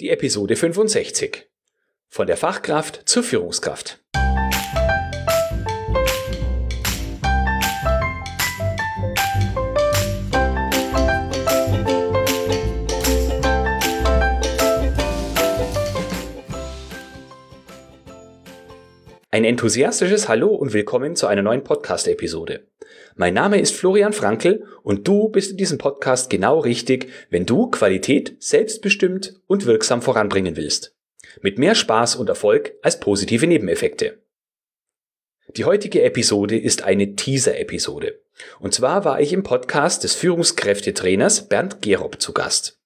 Die Episode 65. Von der Fachkraft zur Führungskraft. Ein enthusiastisches Hallo und willkommen zu einer neuen Podcast-Episode. Mein Name ist Florian Frankl und du bist in diesem Podcast genau richtig, wenn du Qualität selbstbestimmt und wirksam voranbringen willst. Mit mehr Spaß und Erfolg als positive Nebeneffekte. Die heutige Episode ist eine Teaser-Episode. Und zwar war ich im Podcast des Führungskräftetrainers Bernd Gerob zu Gast.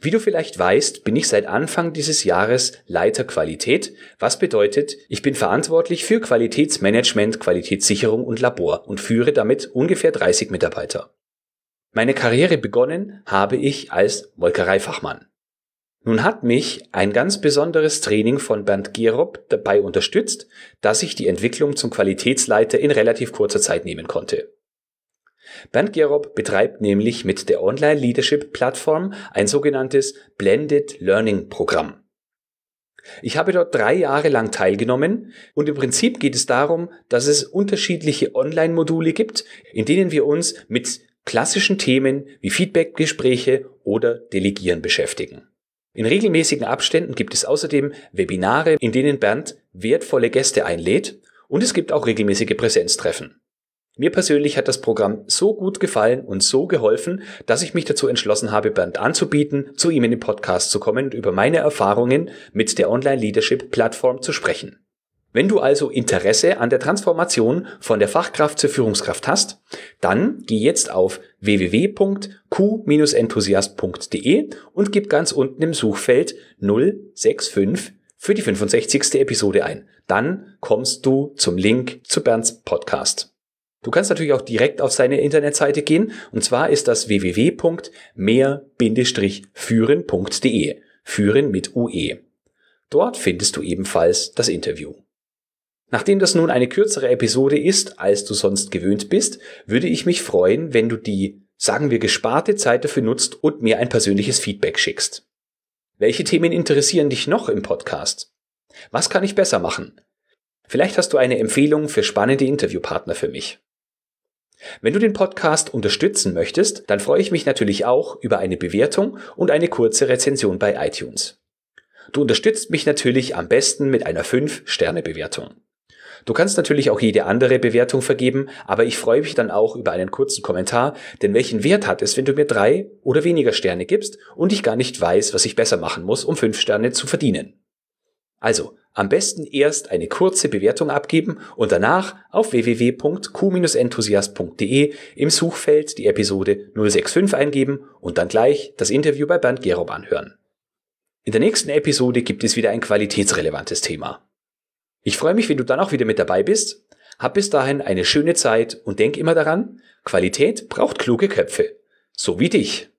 Wie du vielleicht weißt, bin ich seit Anfang dieses Jahres Leiter Qualität, was bedeutet, ich bin verantwortlich für Qualitätsmanagement, Qualitätssicherung und Labor und führe damit ungefähr 30 Mitarbeiter. Meine Karriere begonnen habe ich als Molkereifachmann. Nun hat mich ein ganz besonderes Training von Bernd Gerob dabei unterstützt, dass ich die Entwicklung zum Qualitätsleiter in relativ kurzer Zeit nehmen konnte. Bernd Gerob betreibt nämlich mit der Online Leadership Plattform ein sogenanntes Blended Learning Programm. Ich habe dort drei Jahre lang teilgenommen und im Prinzip geht es darum, dass es unterschiedliche Online-Module gibt, in denen wir uns mit klassischen Themen wie Feedback-Gespräche oder Delegieren beschäftigen. In regelmäßigen Abständen gibt es außerdem Webinare, in denen Bernd wertvolle Gäste einlädt und es gibt auch regelmäßige Präsenztreffen. Mir persönlich hat das Programm so gut gefallen und so geholfen, dass ich mich dazu entschlossen habe, Bernd anzubieten, zu ihm in den Podcast zu kommen und über meine Erfahrungen mit der Online-Leadership-Plattform zu sprechen. Wenn du also Interesse an der Transformation von der Fachkraft zur Führungskraft hast, dann geh jetzt auf www.q-enthusiast.de und gib ganz unten im Suchfeld 065 für die 65. Episode ein. Dann kommst du zum Link zu Bernds Podcast. Du kannst natürlich auch direkt auf seine Internetseite gehen und zwar ist das www.mehr-führen.de. Führen mit UE. Dort findest du ebenfalls das Interview. Nachdem das nun eine kürzere Episode ist, als du sonst gewöhnt bist, würde ich mich freuen, wenn du die, sagen wir, gesparte Zeit dafür nutzt und mir ein persönliches Feedback schickst. Welche Themen interessieren dich noch im Podcast? Was kann ich besser machen? Vielleicht hast du eine Empfehlung für spannende Interviewpartner für mich. Wenn du den Podcast unterstützen möchtest, dann freue ich mich natürlich auch über eine Bewertung und eine kurze Rezension bei iTunes. Du unterstützt mich natürlich am besten mit einer 5-Sterne-Bewertung. Du kannst natürlich auch jede andere Bewertung vergeben, aber ich freue mich dann auch über einen kurzen Kommentar, denn welchen Wert hat es, wenn du mir drei oder weniger Sterne gibst und ich gar nicht weiß, was ich besser machen muss, um 5 Sterne zu verdienen. Also, am besten erst eine kurze Bewertung abgeben und danach auf www.q-enthusiast.de im Suchfeld die Episode 065 eingeben und dann gleich das Interview bei Bernd Gerob anhören. In der nächsten Episode gibt es wieder ein qualitätsrelevantes Thema. Ich freue mich, wenn du dann auch wieder mit dabei bist. Hab bis dahin eine schöne Zeit und denk immer daran, Qualität braucht kluge Köpfe. So wie dich.